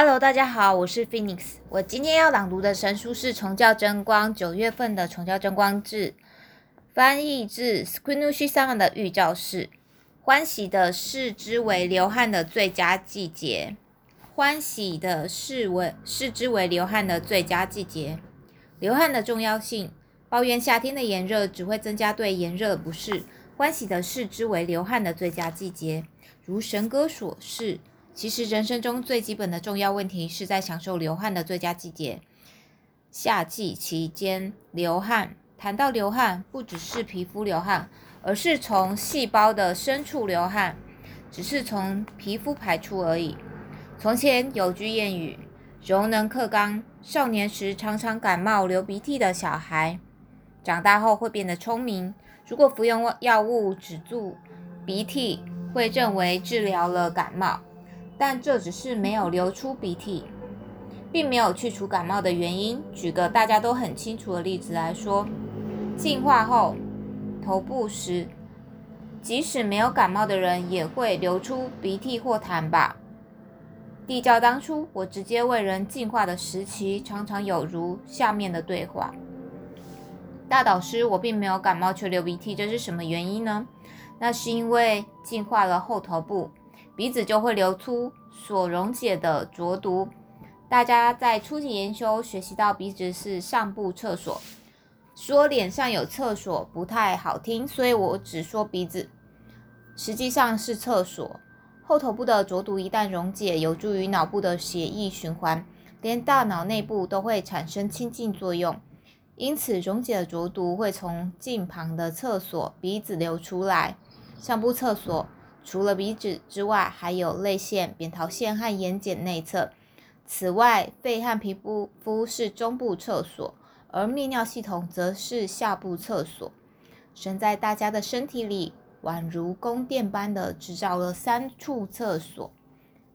Hello，大家好，我是 Phoenix。我今天要朗读的神书是《崇教真光》九月份的《崇教真光志》，翻译自 Squinushi Sama 的预教士。欢喜的视之为流汗的最佳季节，欢喜的视为视之为流汗的最佳季节。流汗的重要性，抱怨夏天的炎热只会增加对炎热的不适。欢喜的视之为流汗的最佳季节，如神歌所示。其实人生中最基本的重要问题是在享受流汗的最佳季节。夏季期间流汗，谈到流汗，不只是皮肤流汗，而是从细胞的深处流汗，只是从皮肤排出而已。从前有句谚语：“柔能克刚。”少年时常常感冒流鼻涕的小孩，长大后会变得聪明。如果服用药物止住鼻涕，会认为治疗了感冒。但这只是没有流出鼻涕，并没有去除感冒的原因。举个大家都很清楚的例子来说，进化后头部时，即使没有感冒的人也会流出鼻涕或痰吧。地窖当初我直接为人进化的时期，常常有如下面的对话：大导师，我并没有感冒却流鼻涕，这是什么原因呢？那是因为进化了后头部。鼻子就会流出所溶解的浊毒。大家在初级研修学习到鼻子是上部厕所，说脸上有厕所不太好听，所以我只说鼻子，实际上是厕所。后头部的浊毒一旦溶解，有助于脑部的血液循环，连大脑内部都会产生清净作用。因此，溶解的浊毒会从近旁的厕所鼻子流出来，上部厕所。除了鼻子之外，还有泪腺、扁桃腺和眼睑内侧。此外，肺和皮肤肤是中部厕所，而泌尿系统则是下部厕所。神在大家的身体里，宛如宫殿般的制造了三处厕所。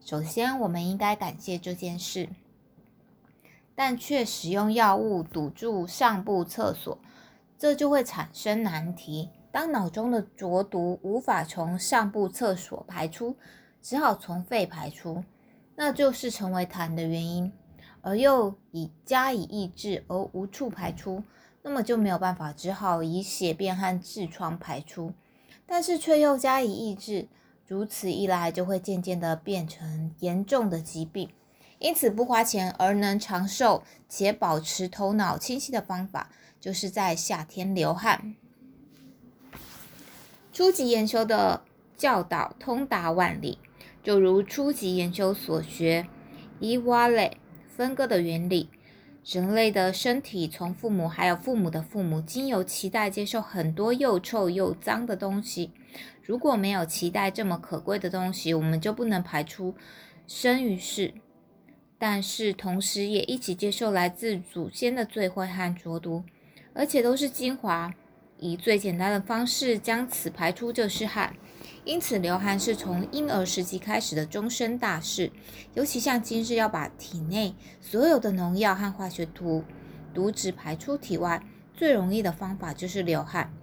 首先，我们应该感谢这件事，但却使用药物堵住上部厕所，这就会产生难题。当脑中的浊毒无法从上部厕所排出，只好从肺排出，那就是成为痰的原因，而又以加以抑制而无处排出，那么就没有办法，只好以血便和痔疮排出，但是却又加以抑制，如此一来就会渐渐的变成严重的疾病。因此，不花钱而能长寿且保持头脑清晰的方法，就是在夏天流汗。初级研修的教导通达万里，就如初级研修所学伊瓦类分割的原理。人类的身体从父母还有父母的父母，经由脐带接受很多又臭又脏的东西。如果没有脐带这么可贵的东西，我们就不能排出生于世。但是同时也一起接受来自祖先的罪秽和浊毒，而且都是精华。以最简单的方式将此排出就是汗，因此流汗是从婴儿时期开始的终身大事。尤其像今日要把体内所有的农药和化学毒毒质排出体外，最容易的方法就是流汗。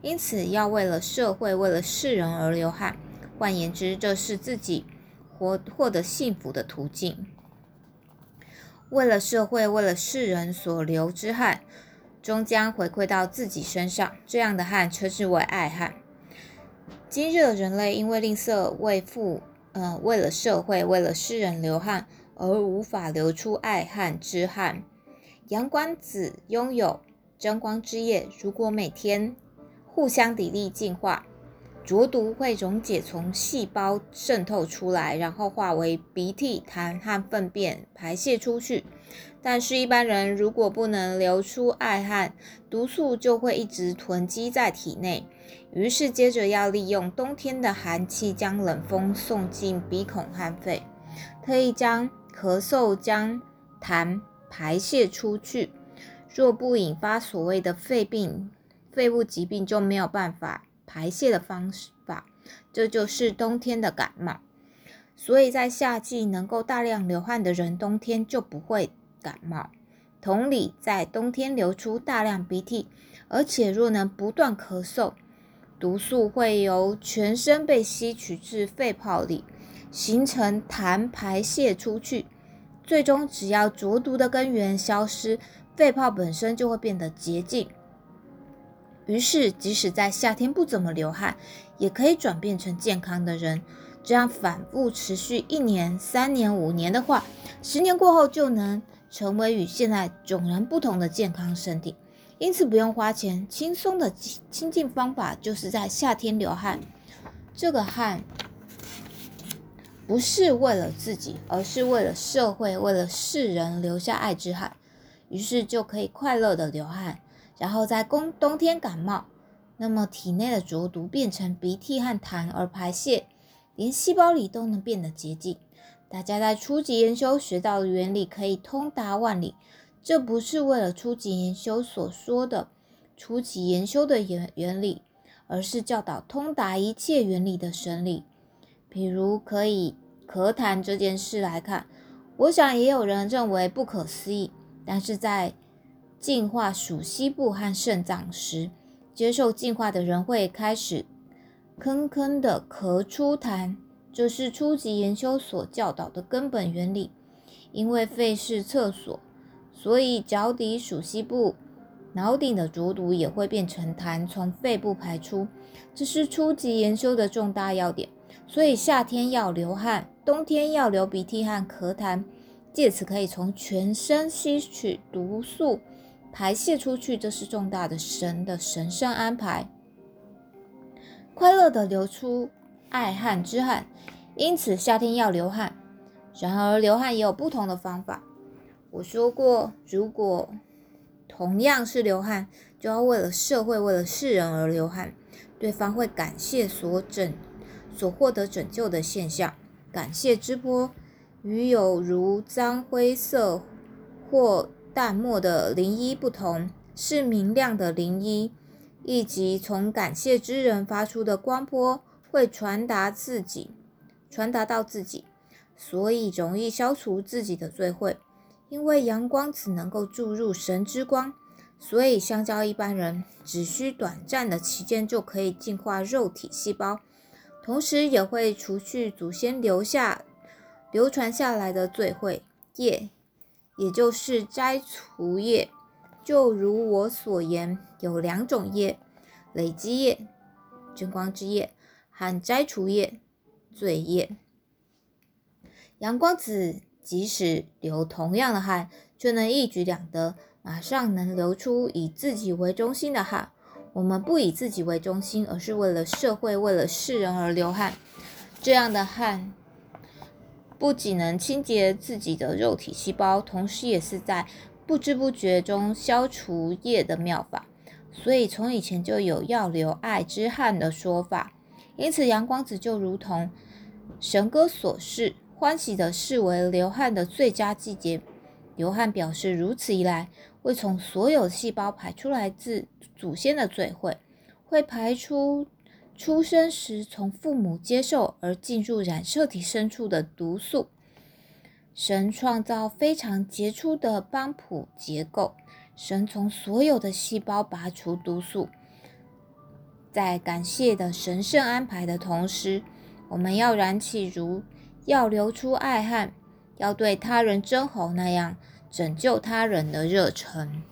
因此要为了社会、为了世人而流汗。换言之，这是自己获获得幸福的途径。为了社会、为了世人所流之汗。终将回馈到自己身上，这样的汗称之为爱汗。今日的人类因为吝啬为富，呃，为了社会，为了世人流汗，而无法流出爱汗之汗。阳光子拥有争光之夜，如果每天互相砥砺进化，浊毒会溶解，从细胞渗透出来，然后化为鼻涕、痰和粪便排泄出去。但是，一般人如果不能流出爱汗，毒素就会一直囤积在体内。于是，接着要利用冬天的寒气，将冷风送进鼻孔和肺，特意将咳嗽、将痰排泄出去。若不引发所谓的肺病、肺部疾病，就没有办法排泄的方法。这就是冬天的感冒。所以在夏季能够大量流汗的人，冬天就不会。感冒，同理，在冬天流出大量鼻涕，而且若能不断咳嗽，毒素会由全身被吸取至肺泡里，形成痰排泄出去，最终只要浊毒的根源消失，肺泡本身就会变得洁净。于是，即使在夏天不怎么流汗，也可以转变成健康的人。这样反复持续一年、三年、五年的话，十年过后就能成为与现在迥然不同的健康身体。因此，不用花钱，轻松的清净方法就是在夏天流汗。这个汗不是为了自己，而是为了社会、为了世人留下爱之汗。于是就可以快乐的流汗，然后在冬冬天感冒，那么体内的浊毒变成鼻涕和痰而排泄。连细胞里都能变得洁净。大家在初级研修学到的原理可以通达万里。这不是为了初级研修所说的初级研修的原原理，而是教导通达一切原理的神理。比如可以咳痰这件事来看，我想也有人认为不可思议。但是在净化属西部和肾脏时，接受净化的人会开始。坑坑的咳出痰，这是初级研修所教导的根本原理。因为肺是厕所，所以脚底属西部，脑顶的浊毒也会变成痰从肺部排出。这是初级研修的重大要点。所以夏天要流汗，冬天要流鼻涕和咳痰，借此可以从全身吸取毒素，排泄出去。这是重大的神的神圣安排。快乐的流出爱汗之汗，因此夏天要流汗。然而流汗也有不同的方法。我说过，如果同样是流汗，就要为了社会、为了世人而流汗，对方会感谢所拯、所获得拯救的现象。感谢之波，与有如脏灰色或淡漠的零一不同，是明亮的零一。以及从感谢之人发出的光波会传达自己，传达到自己，所以容易消除自己的罪会。因为阳光只能够注入神之光，所以相较一般人，只需短暂的期间就可以净化肉体细胞，同时也会除去祖先留下、流传下来的罪会业，也就是摘除业。就如我所言，有两种业：累积业、真光之业和摘除业、罪业。阳光子即使流同样的汗，却能一举两得，马上能流出以自己为中心的汗。我们不以自己为中心，而是为了社会、为了世人而流汗。这样的汗不仅能清洁自己的肉体细胞，同时也是在。不知不觉中消除业的妙法，所以从以前就有要流爱之汗的说法。因此，阳光子就如同神歌所示，欢喜的视为流汗的最佳季节。流汗表示如此一来，会从所有细胞排出来自祖先的罪会，会排出出生时从父母接受而进入染色体深处的毒素。神创造非常杰出的邦普结构，神从所有的细胞拔除毒素。在感谢的神圣安排的同时，我们要燃起如要流出爱汗，要对他人真好那样拯救他人的热忱。